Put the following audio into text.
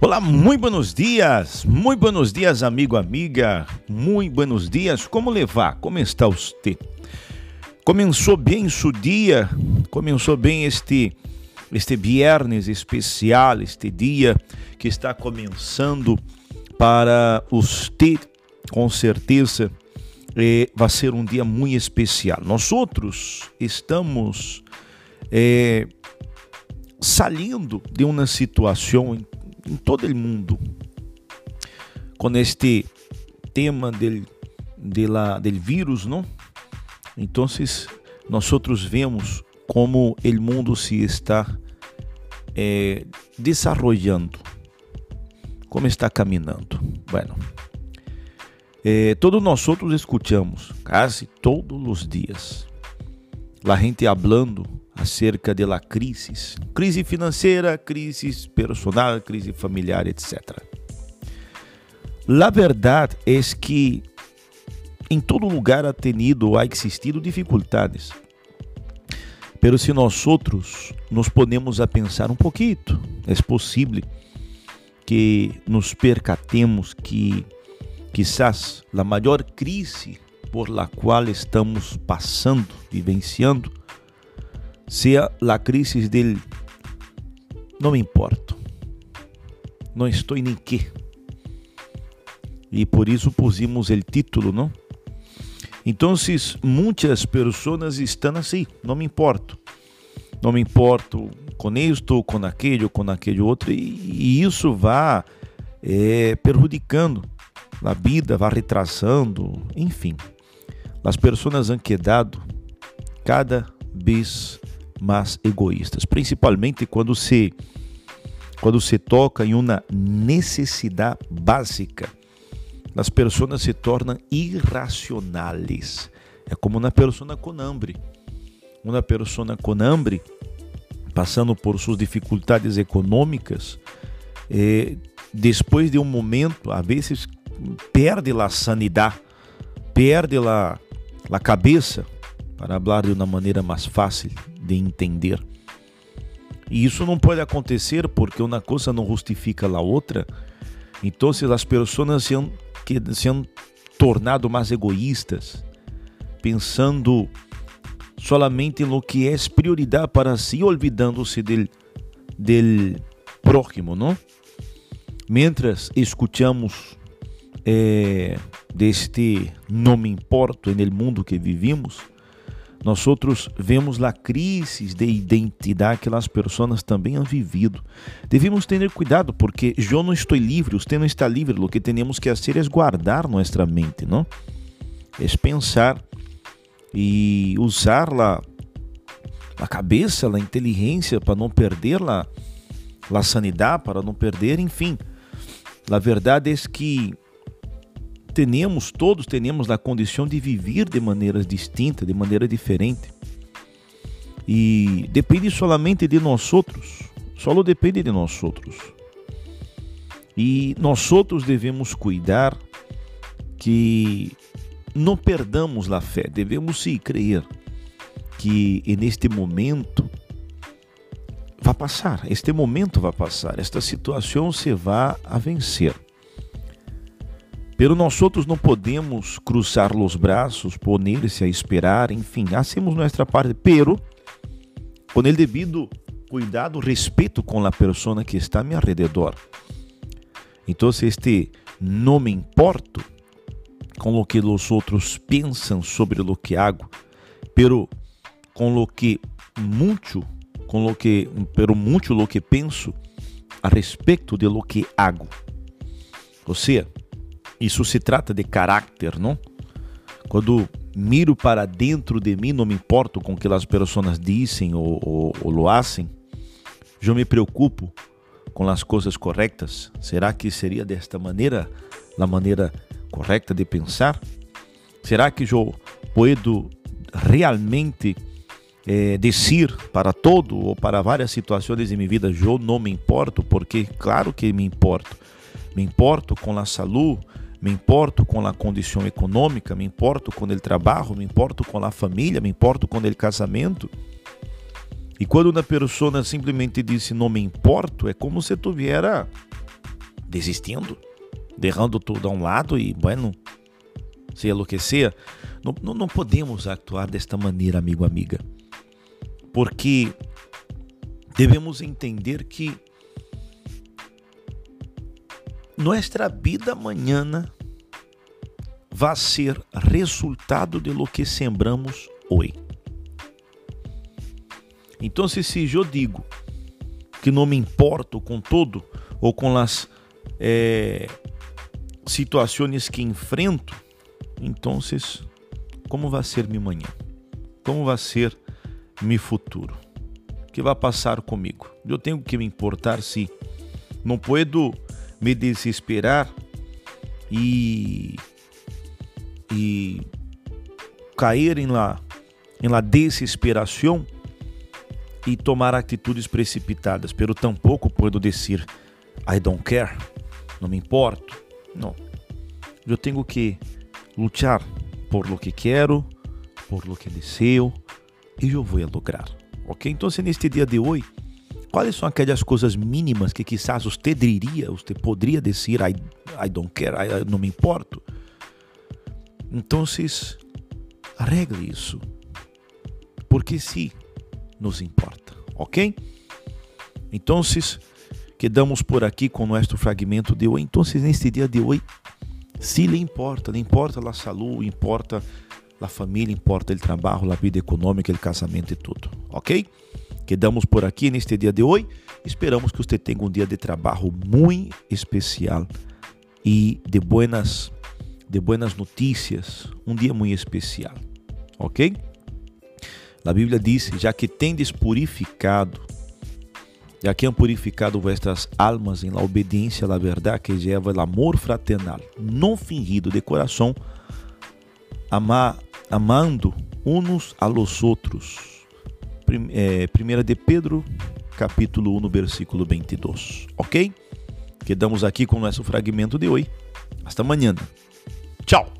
Olá, muito buenos dias, muito buenos dias, amigo, amiga, muito buenos dias. Como levar? Como está você? Começou bem seu dia? Começou bem este este viernes especial, este dia que está começando para você, com certeza, eh, vai ser um dia muito especial. Nós outros estamos eh, saindo de uma situação em, todo o mundo com este tema del, de la, del vírus, não? Então, nós outros vemos como o mundo se está eh, desarrollando, como está caminhando. Bueno, eh, todos nós outros escutamos, quase todos os dias, a gente falando acerca de la crise, crise financeira, crise personal, crise familiar, etc. La verdade é que em todo lugar ha tenido, ha existido dificuldades. Pero se nós outros nos ponemos a pensar um pouquinho, é possível que nos percatemos que quizás a maior crise por la qual estamos passando, vivenciando, seja a crise del não me importo, não estou nem que. E por isso pusimos o título, não? Então, muitas pessoas estão assim, não me importo. Não me importo com isto, com aquele, com aquele outro, e, isso vai é, prejudicando a vida, vai retrasando, enfim. As pessoas han quedado cada vez mais egoístas, principalmente quando se quando se toca em uma necessidade básica as pessoas se tornam irracionais. É como uma pessoa com hambre. Uma pessoa com hambre, passando por suas dificuldades econômicas, eh, depois de um momento, às vezes perde a sanidade, perde a, a cabeça, para falar de uma maneira mais fácil de entender. E isso não pode acontecer porque uma coisa não justifica a outra. Então, as pessoas se que se han tornado mais egoístas, pensando solamente no que é prioridade para si, olvidando-se del, del próximo, não? Mientras escutamos eh, deste não me importo no mundo que vivimos, nós outros vemos a crise de identidade que as pessoas também han vivido. Devemos ter cuidado porque eu não estou livre, você não está livre. O que temos que fazer é guardar nossa mente, não? É pensar e usar a, a cabeça, a inteligência para não perder a, a sanidade, para não perder, enfim. A verdade é que temos, todos temos a condição de viver de maneiras distintas, de maneira diferente. E depende solamente de nós outros, só depende de nós outros. E nós outros devemos cuidar que não perdamos a fé, devemos sim crer que neste momento vai passar, este momento vai passar, esta situação se vai a vencer. Pero nós outros não podemos cruzar os braços, poner-se a esperar, enfim, hacemos nossa parte, pero com o devido cuidado, respeito com a pessoa que está a meu redor. Então, este não me importo com o que os outros pensam sobre o que hago, pero com o que muito, com o que, pero muito lo que penso a respeito de lo que hago. Ou seja, isso se trata de caráter, não? Quando miro para dentro de mim, não me importo com o que as pessoas dizem ou, ou, ou lo hacen, eu me preocupo com as coisas corretas. Será que seria desta maneira a maneira correta de pensar? Será que eu posso realmente eh, dizer para todo ou para várias situações de minha vida, eu não me importo? Porque claro que me importo. Me importo com a saúde, me importo com a condição econômica, me importo com o trabalho, me importo com a família, me importo com o casamento. E quando uma pessoa simplesmente disse não me importo, é como se tuviera desistindo, derrando tudo a um lado e, bueno, se enlouquecer. Não, não, não podemos atuar desta maneira, amigo, amiga, porque devemos entender que nossa vida amanhã vai ser resultado de lo que sembramos hoje. Então, se eu digo que não me importo com tudo ou com as é, situações que enfrento, então, como vai ser minha manhã? Como vai ser meu futuro? O que vai passar comigo? Eu tenho que me importar se não puedo me desesperar e e cair em la em la desesperação e tomar atitudes precipitadas, pero tampouco puedo dizer I don't care, não me importo. Não. Eu tenho que lutar por lo que quero, por lo que desejo e eu vou lograr. Ok? Então, neste dia de hoje, quais são aquelas coisas mínimas que quizás você diria, você poderia dizer I, I don't care, I, não me importo? Então, arregle isso. Porque sim, nos importa, ok? Então, quedamos por aqui com nosso fragmento de hoje. Então, neste dia de hoje, se lhe importa, lhe importa a saúde, importa a família, importa o trabalho, a vida econômica, o casamento e tudo, ok? Quedamos por aqui neste dia de hoje. Esperamos que você tenha um dia de trabalho muito especial e de buenas, de buenas notícias, um dia muito especial, ok? A Bíblia diz: já que tendes purificado, já que han purificado vuestras almas em la obediência à verdade que lleva o amor fraternal, não fingido de coração, ama, amando uns a los outros. Primeira de Pedro, capítulo 1, versículo 22. Ok? Quedamos aqui com o nosso fragmento de hoje. Hasta amanhã. Tchau!